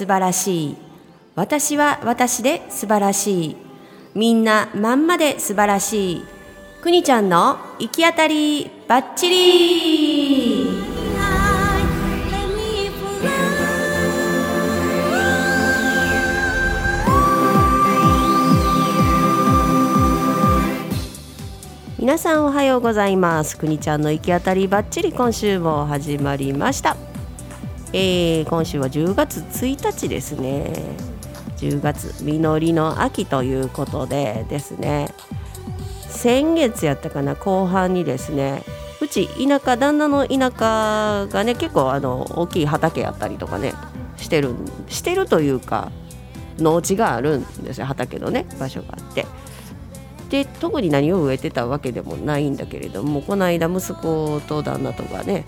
素晴らしい。私は私で素晴らしい。みんなまんまで素晴らしい。くにちゃんの行き当たりばっちり皆さんおはようございます。くにちゃんの行き当たりばっちり今週も始まりました。えー今週は10月1日ですね。10月実りの秋ということでですね。先月やったかな後半にですね。うち田舎旦那の田舎がね結構あの大きい畑やったりとかねしてるしてるというか農地があるんですよ畑のね場所があって。で特に何を植えてたわけでもないんだけれどもこの間息子と旦那とかね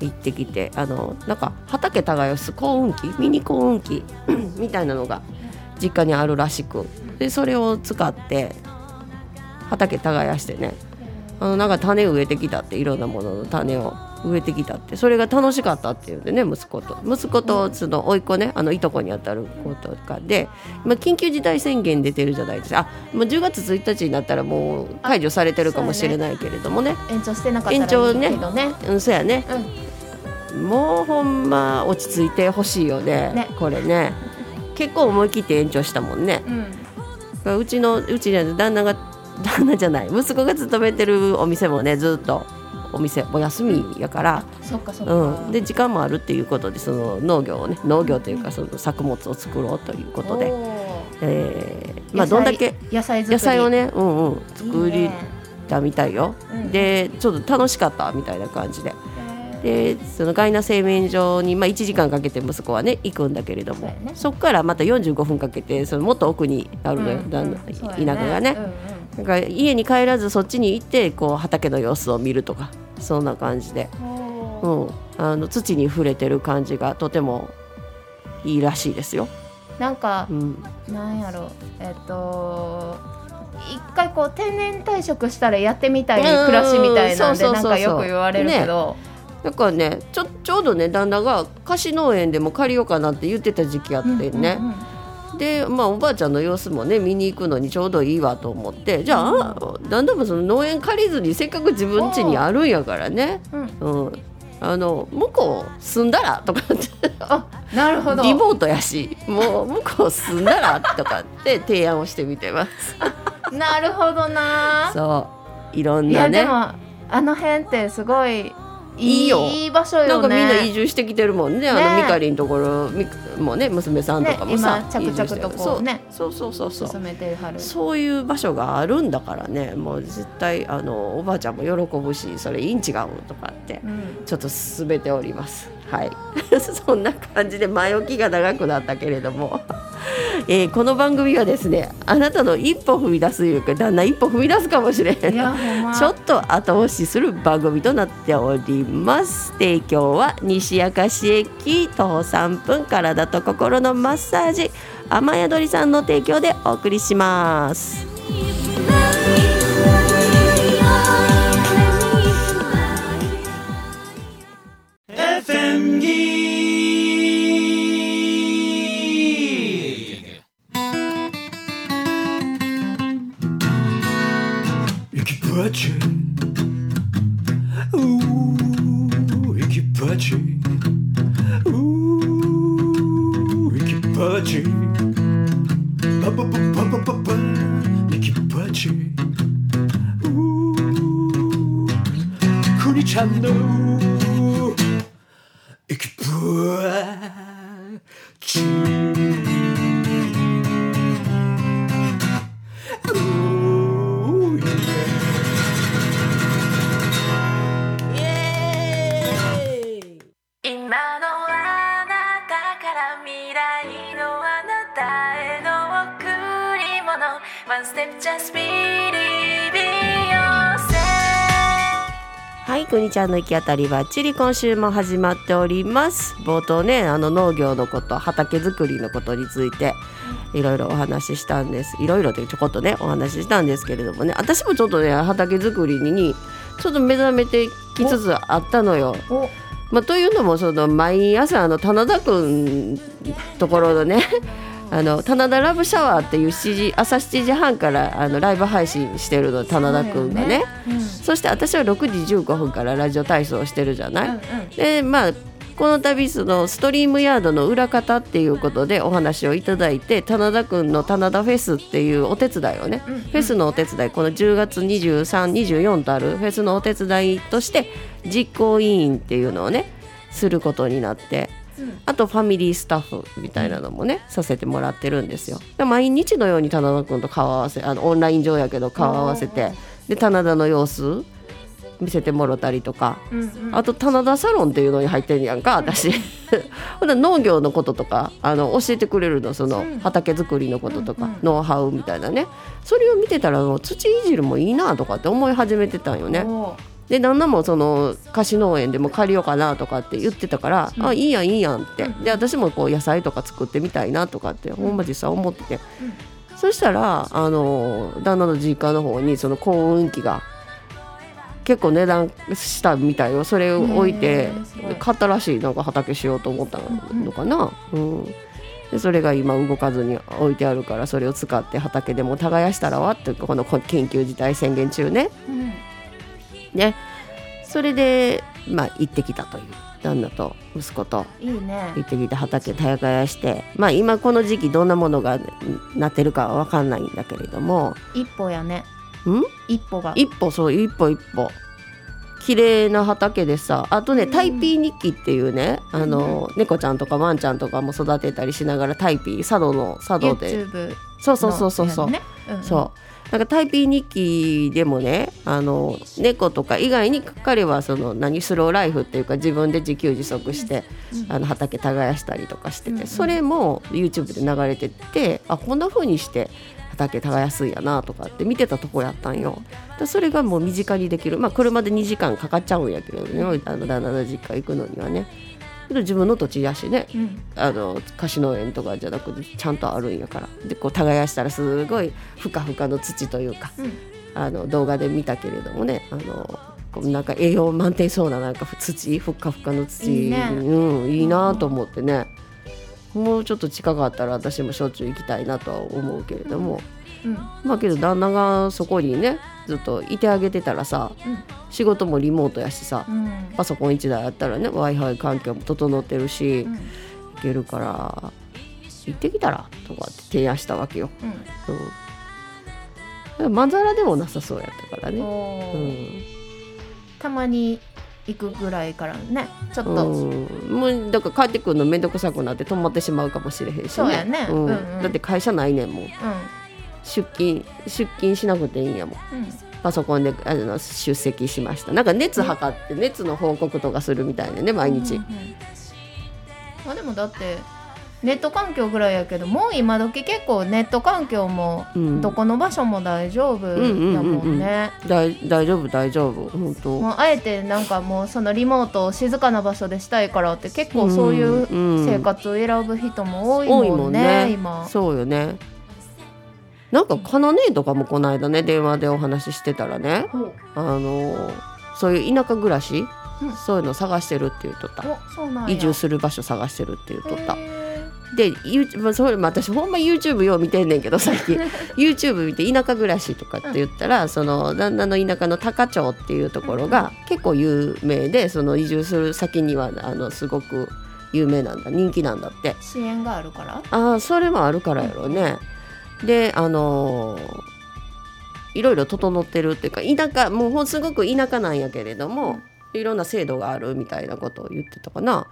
行ってきてあのなんか畑耕す耕運機ミニ耕運機 みたいなのが実家にあるらしくでそれを使って畑耕してねあのなんか種植えてきたっていろんなものの種を植えてきたってそれが楽しかったっていうんでね息子と息子とその甥っ子ねあのいとこにあたる子とかで今緊急事態宣言出てるじゃないですか。あもう10月1日になったらもう解除されてるかもしれないけれどもね。延長してなかった延長ねねうんそうやね。うん。もうほんま落ち着いてほしいよねね。これね。結構思い切って延長したもんね。うん。うちのうちに旦那が旦那じゃない息子が勤めてるお店もねずっとお店お休みやから、そっかそっか、うん、で時間もあるっていうことでその農業をね農業というかその作物を作ろうということで、えーまあどんだけ野菜野菜をね、うんうん、作りいいね。たみたいよ。うんでちょっと楽しかったみたいな感じで。へでそのガイナ製麺所に、まあ、1時間かけて息子はね行くんだけれども。そうやね。からまた45分かけてそのもっと奥にあるのよ、うんうん。そうや田舎がね、うんうん。家に帰らずそっちに行ってこう畑の様子を見るとかそんな感じで、うん、あの土に触れてる感じがとてもいいらしいですよ。なんかうん、なんやろ。えっと一回こう定年退職したらやってみたい暮らしみたいなんでなうんかよく言われるけど、だからねちょちょうどね旦那が貸し農園でも借りようかなって言ってた時期あってね、うんうんうんでまあおばあちゃんの様子もね見に行くのにちょうどいいわと思って。じゃあ、旦那もその農園借りずにせっかく自分家にあるんやからね、うん。うん、あの向こう住んだらとかって。あなるほど。リモートやし。もう向こう住んだらとかって 提案をしてみてます。なるほどな。そう。いろんいなねあの辺ってすごいいいよいい場所よね。なんかみんな移住してきてるもんね。あのねみかりんところみもね娘さんとかもさ、ね着々とこうねそうそうそうそうそう。進めてはる。そういう場所があるんだからね。もう絶対あのおばあちゃんも喜ぶしそれいいん違うとかってうん。ちょっと進めております。はい。そんな感じで前置きが長くなったけれども、えーこの番組はですねあなたの一歩踏み出すいうか旦那一歩踏み出すかもしれへんま。ちょっと後押しする番組となっております。提供は西明石駅徒歩3分体と心のマッサージ雨宿りさんの提供でお送りします。Equipaje. Uh, くにい、くにちゃんの行き当たりばっちり今週も始まっております。冒頭ね、あの農業のこと、畑作りのことについていろいろお話ししたんです。いろいろでちょこっとねお話ししたんですけれどもね、私もちょっとね畑作りにちょっと目覚めてきつつあったのよ。おまあ、というのもその毎朝あの棚田くんところのねあの棚田ラブシャワーっていう7時朝7時半からあのライブ配信してるの棚田くんがね。うん。そして私は6時15分からラジオ体操をしてるじゃない、うんうんでまあこの度そのストリームヤードの裏方っていうことでお話をいただいて棚田くんの棚田フェスっていうお手伝いをね、うんうん。フェスのお手伝いこの10月2324とあるフェスのお手伝いとして実行委員っていうのをねすることになって、うんあとファミリースタッフみたいなのもねさせてもらってるんですよ。で毎日のように棚田くんと顔合わせあのオンライン上やけど顔合わせてで棚田の様子見せてもろたりとか。うんうん。あと棚田サロンっていうのに入ってんやんか私。ほん農業のこととかあの教えてくれるのそのうん。畑作りのこととか、うんうん。ノウハウみたいなね。それを見てたらもう土いじるもいいなとかって思い始めてたんよねで旦那もその貸し農園でも借りようかなとかって言ってたから、うん。あいいやんいいやんって。うん。で私もこう野菜とか作ってみたいなとかってほんま実際思ってて、そしたらあの旦那の実家の方にその幸運期が結構値段したみたいよ。それを置いて買ったらしいなんか畑しようと思ったのかな、うん。でそれが今動かずに置いてあるからそれを使って畑でも耕したらわってこの緊急事態宣言中ね。うんね。それでまあ行ってきたという。旦那と息子といいね。行ってきて畑耕して。まあ今この時期どんなものがなってるかは分かんないんだけれども。一歩やね。ん？一歩が。一歩そう一歩一歩。綺麗な畑でさあとねタイピー日記っていうね、あの猫ちゃんとかワンちゃんとかも育てたりしながらタイピー茶道の茶道で。そうそうそうそうそう、ね。うんうん。そうなんかタイピー日記でもねあの猫とか以外に彼はその何スローライフっていうか自分で自給自足して、うんあの畑耕したりとかしてて、それも YouTube で流れてってあこんな風にして畑耕すんやなとかって見てたとこやったんよ。でそれがもう身近にできるまあ車で2時間かかっちゃうんやけどねあの旦那の実家行くのにはね。自分の土地やしね。うん。あの貸し農園とかじゃなくてちゃんとあるんやから。でこう耕したらすごいふかふかの土というかうん。あの動画で見たけれどもねあのこうなんか栄養満点そうななんか土ふっかふかの土。いいね。うん、いいなと思ってね。もうちょっと近かったら私もしょっちゅう行きたいなとは思うけれども、うんまあけど旦那がそこにねずっといてあげてたらさ仕事もリモートやしさ、うん。パソコン1台あったらね w i f i 環境も整ってるし、うん。行けるから行ってきたらとかって提案したわけよ。うん。うん、まんざらでもなさそうやったからね。うん。たまに行くぐらいからねちょっと、うん、もうだから帰ってくるの面倒くさくなって止まってしまうかもしれへんしね。そうやね。うん。うんうん。だって会社ないねんもん出勤出勤しなくていいんやもん。うん。うんパソコンであの出席しました。なんか熱測って熱の報告とかするみたいでね毎日、うんうんうん。まあでもだってネット環境ぐらいやけどもう今時結構ネット環境もうん。どこの場所も大丈夫やもんね。大大丈夫大丈夫。本当。もうあえてなんかもうそのリモートを静かな場所でしたいからって結構そういううん。生活を選ぶ人も多いもんね,、多いもんね。今。そうよねなんかかなねとかもこの間ね電話でお話ししてたらねあのそういう田舎暮らし、うん。そういうの探してるって言っとった。移住する場所探してるって言っとった。へで、ゆまあ、それまあ私ほんま YouTube よう見てんねんけど最近。YouTube 見て田舎暮らしとかって言ったら、その旦那の田舎の高町っていうところが結構有名でその移住する先にはあのすごく有名なんだ人気なんだって。ー支援があるから？ああそれもあるからやろうね、であのーいろいろ整ってるっていうか田舎もうすごく田舎なんやけれども、いろんな制度があるみたいなことを言ってたかな。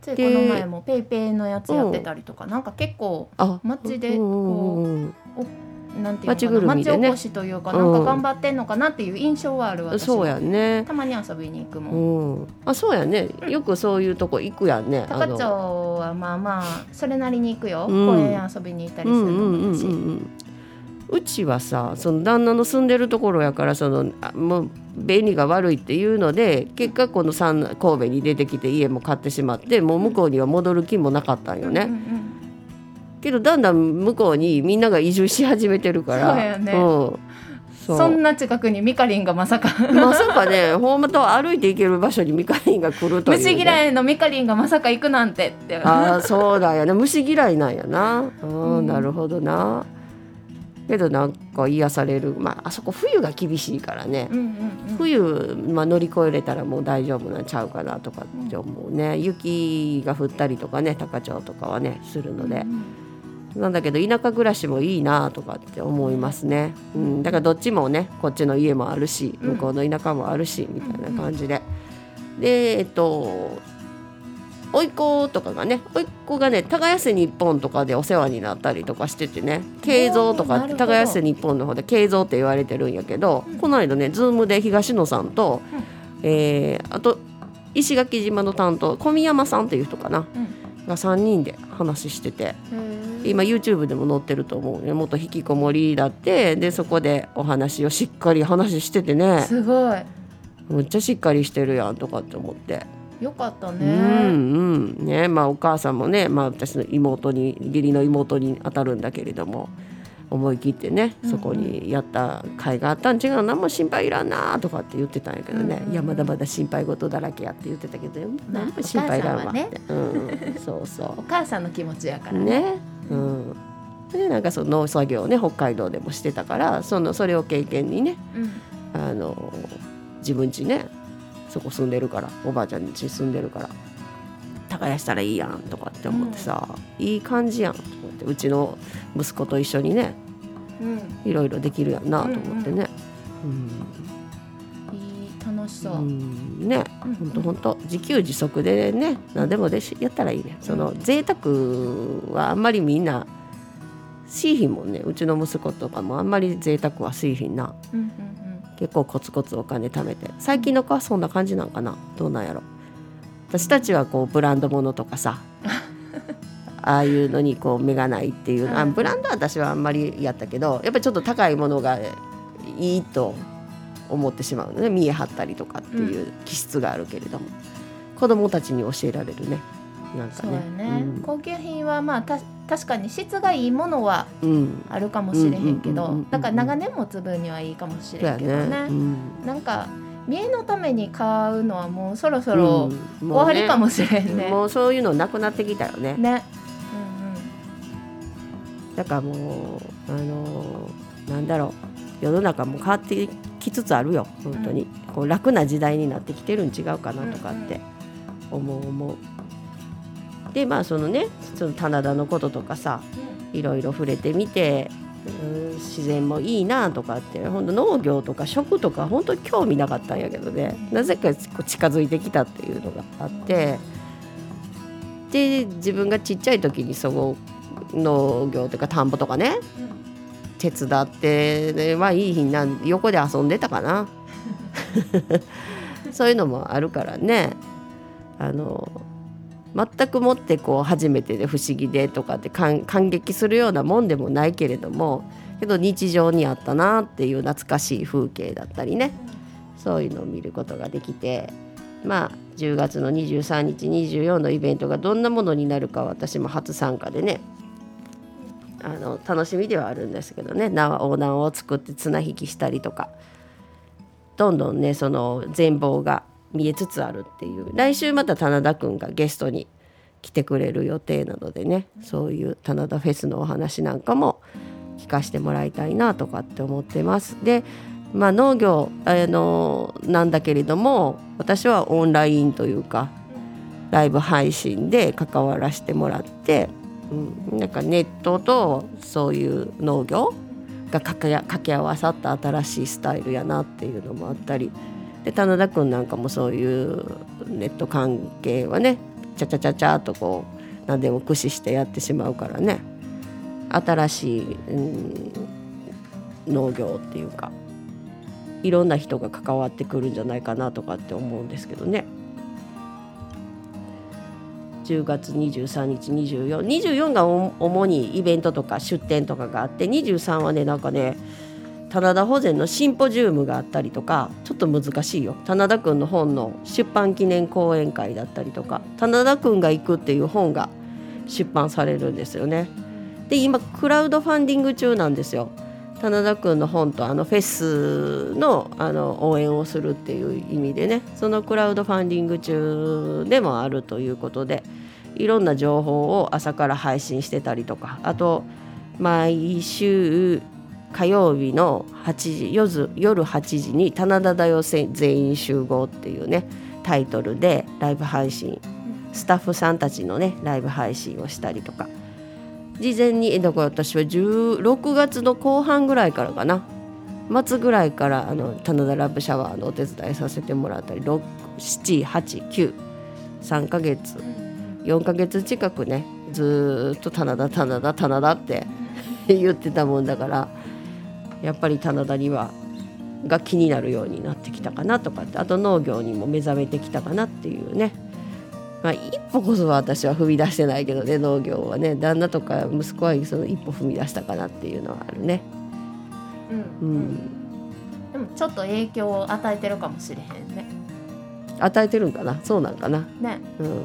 ついこの前もペイペイのやつやってたりとか、なんか結構あ街でうんうんうんなんていうの街かなぐるみでね。街おこしというかなんか頑張ってんのかなっていう印象はある私。そうやね。たまに遊びに行くも、うん。ん、あそうやね。よくそういうとこ行くやんね。高町はまあまあそれなりに行くよ、うん。公園遊びに行ったりするうんうんうんのし、うん。うちはさその旦那の住んでるところやからそのあもう便利が悪いっていうので結果この三神戸に出てきて家も買ってしまってもう向こうには戻る気もなかったんよね。うんうんけどだんだん向こうにみんなが移住し始めてるから。そうやね。ん。そう。そんな近くにミカリンがまさか。まさかねほんまと歩いて行ける場所にミカリンが来るという、ね、虫嫌いのミカリンがまさか行くなんてって。ああそうだよね。虫嫌いなんやな。うん、うん。なるほどな。けどなんか癒される。まああそこ冬が厳しいからね、うんうんうん。冬、まあ、乗り越えれたらもう大丈夫なんちゃうかなとかって思うね、雪が降ったりとかね高千穂とかはねするので、なんだけど田舎暮らしもいいなとかって思いますね、うん、だからどっちもねこっちの家もあるしうん。向こうの田舎もあるしみたいな感じで、でえっと甥っ子とかがね甥っ子がね耕せ日本とかでお世話になったりとかしててね慶三とかおーなるほど。耕せ日本の方で慶三って言われてるんやけど、この間ねズームで東野さんと、えーあと石垣島の担当小宮山さんっていう人かな、が3人で話してて。今 YouTube でも載ってると思うね元引きこもりだって。でそこでお話をしっかり話しててね。すごい。むっちゃしっかりしてるやんとかって思って、よかったうんねうん。ねまあお母さんもね、まあ、私の妹に義理の妹に当たるんだけれども思い切ってねそこにやった甲斐があったん違う何も心配いらんなとかって言ってたんやけどね、うんうん。いやまだまだ心配事だらけやって言ってたけど何も心配いらんわって、うん、そうそう。お母さんの気持ちやからね。ね、うん、でなんかその農作業をね北海道でもしてたからそのそれを経験にねうん。あの自分家ねそこ住んでるからおばあちゃん家住んでるから耕したらいいやんとかって思ってさ、いい感じやんと思ってうちの息子と一緒にねうん。いろいろできるやんなと思ってね。いい楽しそう、うん。うんね、うん。ほんとほんと。自給自足でね何でもでしやったらいいね。その贅沢はあんまりみんなしいひんもんね。うちの息子とかもあんまり贅沢はしいひんな。うんうん結構コツコツお金貯めて。最近の子はそんな感じなんかな。どうなんやろ。私たちはこうブランド物とかさ。ああいうのにこう目がないっていう。あうん。ブランドは私はあんまりやったけどやっぱりちょっと高いものがいいと思ってしまうのね。見え張ったりとかっていう気質があるけれども、子供たちに教えられるね。なんかね。ね、高級品はまあた確かに質がいいものはうん、うん、あるかもしれへんけどうんうんうんうんうん。だから長年持つ分にはいいかもしれんけどね。ね、うん。なんか見栄のために買うのはもうそろそろうん。終わりかももしれんね。もうそういうのなくなってきたよね。ね。だからもうあのーなんだろう。世の中も変わってきつつあるよ本当に、こう楽な時代になってきてるん違うかなとかって思う思う。でまあそのねその棚田のこととかさいろいろ触れてみて、うん、自然もいいなとかって本当農業とか食とか本当に興味なかったんやけどね。なぜか近づいてきたっていうのがあってで自分がちっちゃい時にその農業とか田んぼとかね手伝ってはいい日な横で遊んでたかな。そういうのもあるからね。あの全くもってこう初めてで不思議でとかって感激するようなもんでもないけれどもけど日常にあったなっていう懐かしい風景だったりね。そういうのを見ることができてまあ10月の23日24のイベントがどんなものになるか私も初参加でね。あの楽しみではあるんですけどね。縄横断を作って綱引きしたりとか。どんどんねその全貌が見えつつあるっていう。来週また棚田くんがゲストに来てくれる予定なのでね。そういう棚田フェスのお話なんかも聞かせてもらいたいなとかって思ってます。でまあ農業あのなんだけれども私はオンラインというかライブ配信で関わらせてもらって、うん、なんかネットとそういう農業が掛けけ合わさった新しいスタイルやなっていうのもあったり。で棚田くんなんかもそういうネット関係はねちゃちゃちゃちゃとこう何でも駆使してやってしまうからね。新しい、うん、農業っていうかいろんな人が関わってくるんじゃないかなとかって思うんですけどね。10月23日2424が主にイベントとか出店とかがあって23はねなんかね棚田保全のシンポジウムがあったりとかちょっと難しいよ棚田くんの本の出版記念講演会だったりとか棚田くんが行くっていう本が出版されるんですよね。で今クラウドファンディング中なんですよ。棚田くんの本とあのフェスのあの応援をするっていう意味でねそのクラウドファンディング中でもあるということでいろんな情報を朝から配信してたりとかあと毎週火曜日の8時夜夜8時に「棚田だよ全員集合」っていうねタイトルでライブ配信スタッフさんたちのねライブ配信をしたりとか。事前にだから私は16月の後半ぐらいからかな。末ぐらいからあの棚田ラブシャワーのお手伝いさせてもらったり789ヶ月4ヶ月近くねずっと棚田棚田棚田って 言ってたもんだからやっぱり棚田にはが気になるようになってきたかなとかってあと農業にも目覚めてきたかなっていうね。まあ、一歩こそは私は踏み出してないけどね農業はね。旦那とか息子はその一歩踏み出したかなっていうのはあるね。うん。うん、でもちょっと影響を与えてるかもしれへんね。与えてるんかな？そうなんかな？ね。うんうんうんう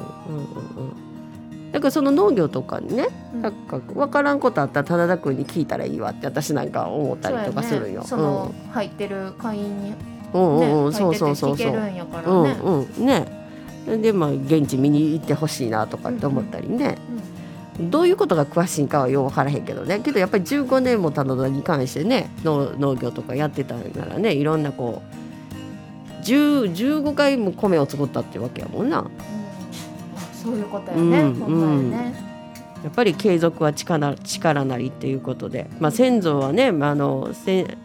ん。だからその農業とかにね、うん。なんか分からんことあったら棚田君に聞いたらいいわって私なんか思ったりとかするよ。その入ってる会員にねうんうんうん、そうそうそうそう。聞けるんやからうんねうん。ね。でまあ現地見に行ってほしいなとかって思ったりね、どういうことが詳しいんかはよう分からへんけどね。けどやっぱり15年も棚田に関してね農農業とかやってたんならね。いろんなこう10 15回も米を作ったってわけやもんな。うん。うんそういうことやね、うんほんまにね、やっぱり継続は力力なりっていうことで、まあ、先祖はね、まあ、あのせ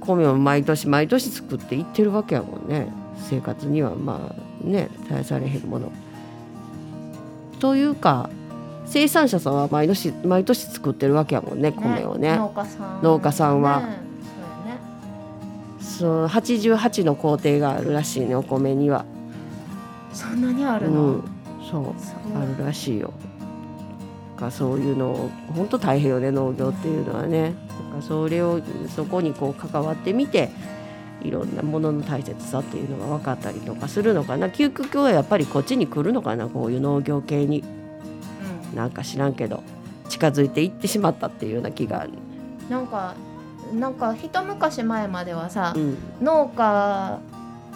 米を毎年毎年作っていってるわけやもんね。生活にはまあね絶やされへんもの。というか生産者さんは毎年毎年作ってるわけやもんね米をね。農家さん農家さんはねそう88の工程があるらしいねお米には。そんなにあるの、うん、そうあるらしいよ。だからそういうのを本当大変よね農業っていうのはね。だからそれをそこにこう関わってみていろんなものの大切さっていうのが分かったりとかするのかな。究極はやっぱりこっちに来るのかな。こういう農業系に。なんか知らんけど近づいていってしまったっていうような気がある。うん、なんかなんか一昔前まではさ、うん。農家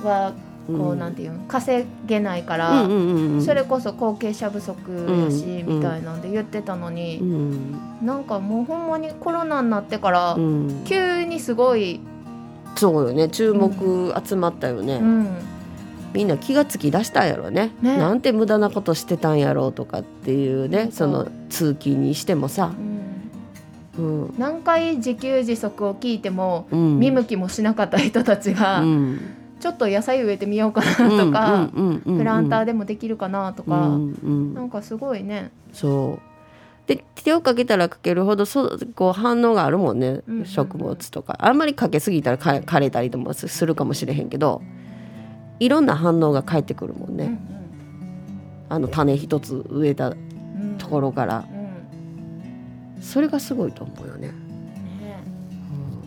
はこう、うんなんていうの稼げないから、うんうんうんうん。それこそ後継者不足やし、うんみたいなんで言ってたのに、うん。なんかもうほんまにコロナになってから、うん。急にすごい、そうよね。注目集まったよね。うん、みんな気がつき出したんやろね。ね。なんて無駄なことしてたんやろうとかっていうねその通勤にしてもさ、うん。うん。何回自給自足を聞いても、うん、見向きもしなかった人たちが、うん。ちょっと野菜植えてみようかなとか、プランターででもできるかなととか、うんうん。なんかすごいね。そうで手をかけたらかけるほどそこう反応があるもんね、うんうんうん。食物とか。あんまりかけすぎたらか枯れたりともすするかもしれへんけどいろんな反応が返ってくるもんね、うんあの種一つ植えたところから。うん。それがすごいと思うよね、ね。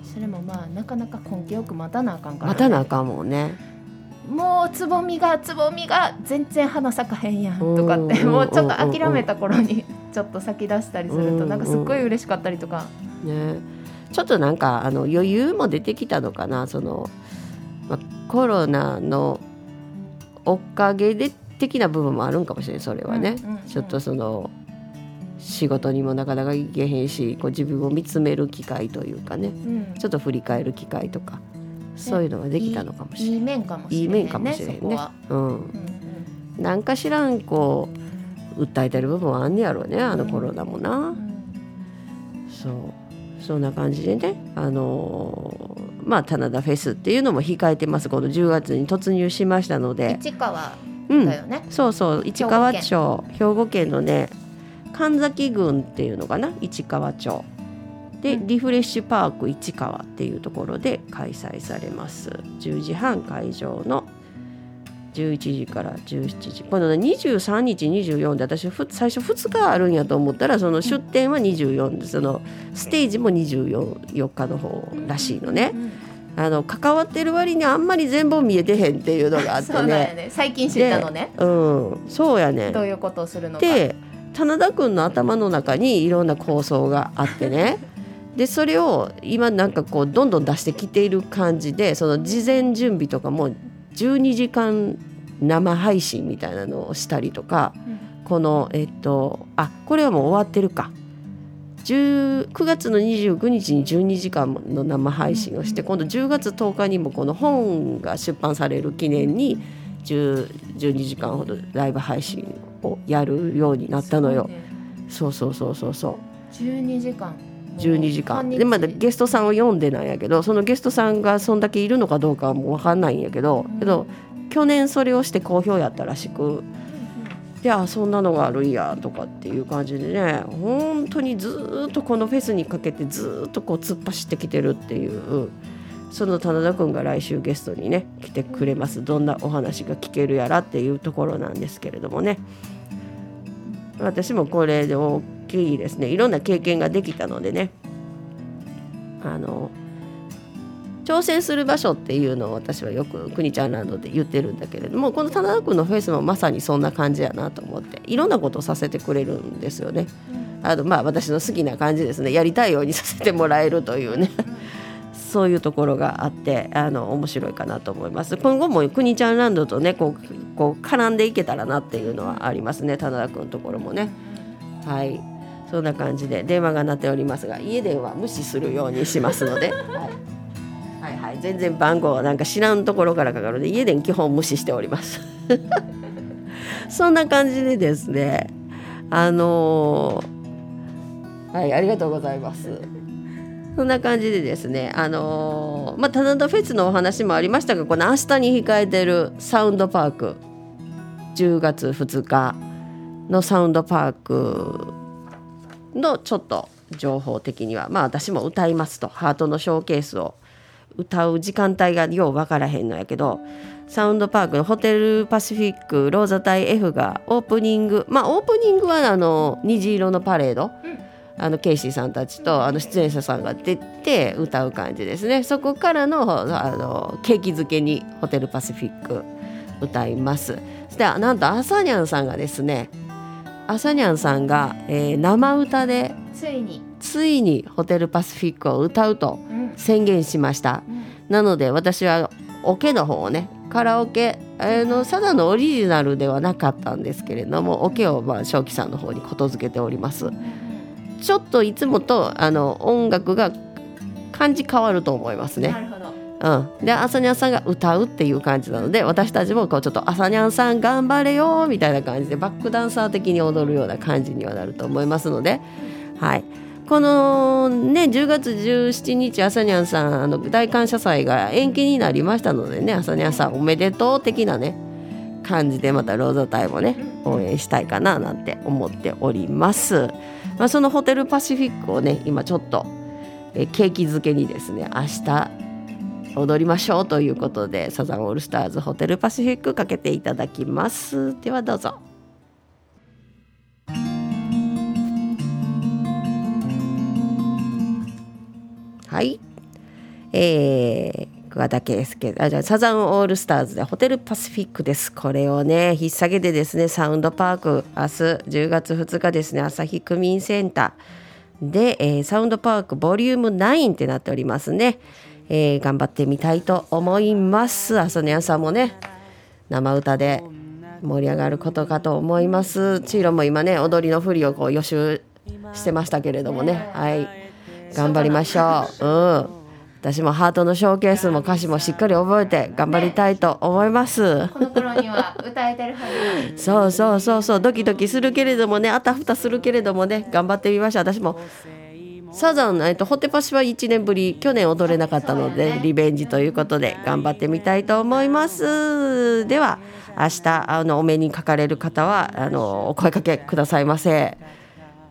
それもまあなかなか根気よく待たなあかんから、またなあかんもんね。もうつぼみがつぼみが全然花咲かへんやんとかってうん。もうちょっと諦めた頃にちょっと先出したりするうんとなんかすっごい嬉しかったりとか。ね、ちょっとなんかあの余裕も出てきたのかなその、まあ、コロナのおかげで的な部分もあるんかもしれないそれはね、うんうんうん。ちょっとその仕事にもなかなか行けへんしこう自分を見つめる機会というかね。うん。ちょっと振り返る機会とかそういうのができたのかもしれない。いい面かもしれないいい面かもしれんね。うんうん。なんか知らんこう訴えてる部分はあんねやろうねあのコロナもな。うんそう。そんな感じでねあのーまあ棚田フェスっていうのも控えてます。この10月に突入しましたので、市川うんだよね。そうそう。市川町。兵庫県のね神崎郡っていうのかな？市川町。で、うん。リフレッシュパーク市川っていうところで開催されます。10時半会場の11時から17時。この、ね、23日24で私ふ最初2日あるんやと思ったらその出店は24でそのステージも24日の方らしいのね。あの関わってる割にあんまり全部見えてへんっていうのがあってね。ね。最近知ったのね。でうん、そうやね。どういうことをするのか。で棚田君の頭の中にいろんな構想があってね。でそれを今なんかこうどんどん出してきている感じでその事前準備とかも12時間生配信みたいなのをしたりとか、このえっとあこれはもう終わってるか。10 9月の29日に12時間の生配信をして今度10月10日にもこの本が出版される記念に10 12時間ほどライブ配信をやるようになったのよ。そうそうそうそうそう。12時間12時間。でまだゲストさんを読んでないんやけどそのゲストさんがそんだけいるのかどうかはもう分かんないんやけど、けど去年それをして好評やったらしく。いやそんなのがあるんやとかっていう感じでね本当にずーっとこのフェスにかけてずーっとこう突っ走ってきてるっていうその棚田くんが来週ゲストにね来てくれます。どんなお話が聞けるやらっていうところなんですけれどもね。私もこれで大きいですね。いろんな経験ができたのでね。あの挑戦する場所っていうのを私はよく国ちゃんランドで言ってるんだけれどもこの棚田君のフェイスもまさにそんな感じやなと思っていろんなことをさせてくれるんですよね。あのまあ私の好きな感じですね。やりたいようにさせてもらえるというね。そういうところがあってあの面白いかなと思います。今後も国ちゃんランドとねこうこう絡んでいけたらなっていうのはありますね。棚田君のところもね。はいそんな感じで電話が鳴っておりますが家電は無視するようにしますので、はい、はいはい。全然番号なんか知らんところからかかるので家電基本無視しております。そんな感じでですねあのーはいありがとうございます。そんな感じでですねあのーまあ棚田フェスのお話もありましたがこの明日に控えてるサウンドパーク10月2日のサウンドパークのちょっと情報的にはまあ私も歌いますと。ハートのショーケースを。歌う時間帯がよう分からへんのやけどサウンドパークのホテルパシフィックローザ隊 F がオープニングまあオープニングはあの虹色のパレード、あのケイシーさんたちとあの出演者さんが出て歌う感じですね。そこからのあの景気づけにホテルパシフィック歌います。そしてなんとアサニャンさんがですねアサニャンさんが、えー生歌でついに、ついにホテルパシフィックを歌うとうん。宣言しました、なので私はオケの方をねカラオケあのサザンのオリジナルではなかったんですけれどもオケをまあ正気さんの方にことづけております。ちょっといつもとあの音楽が感じ変わると思いますね。なるほどうん、でアサニャンさんが歌うっていう感じなので私たちもこうちょっと「アサニャンさん頑張れよ」みたいな感じでバックダンサー的に踊るような感じにはなると思いますので、はい、このね10月17日アサニャンさんあの大感謝祭が延期になりましたのでねアサニャンさんおめでとう的なね感じでまたローザ隊もね応援したいかななんて思っております。まあ、そのホテルパシフィックをね今ちょっとえー景気づけにですね明日踊りましょうということでサザンオールスターズホテルパシフィックかけていただきます。ではどうぞ。はい。えー、桑田佳祐あじゃあサザンオールスターズでホテルパシフィックです。これをね引っ提げてですねサウンドパーク明日10月2日ですね朝日区民センター。で、えーサウンドパークボリューム9ってなっておりますね、えー頑張ってみたいと思います。朝のさんもね生歌で盛り上がることかと思います。チーロも今ね踊りの振りをこう予習してましたけれどもね。はい。頑張りましょう。うん。私もハートのショーケースも歌詞もしっかり覚えて頑張りたいと思います。この頃には歌えてるはずそうそうそうそう。ドキドキするけれどもねあたふたするけれどもね頑張ってみました。私もサザン、えっと、ホテパシは1年ぶり去年踊れなかったので、リベンジということで頑張ってみたいと思います。では明日あのお目にかかれる方はあのお声かけくださいませ。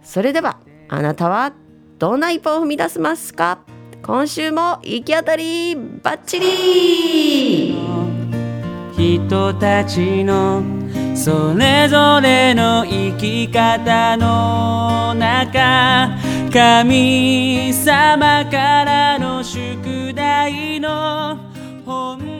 それではあなたはどんな一歩を踏み出せますか？今週も行き当たりバッチリ。人たちのそれぞれの生き方の中神様からの宿題の本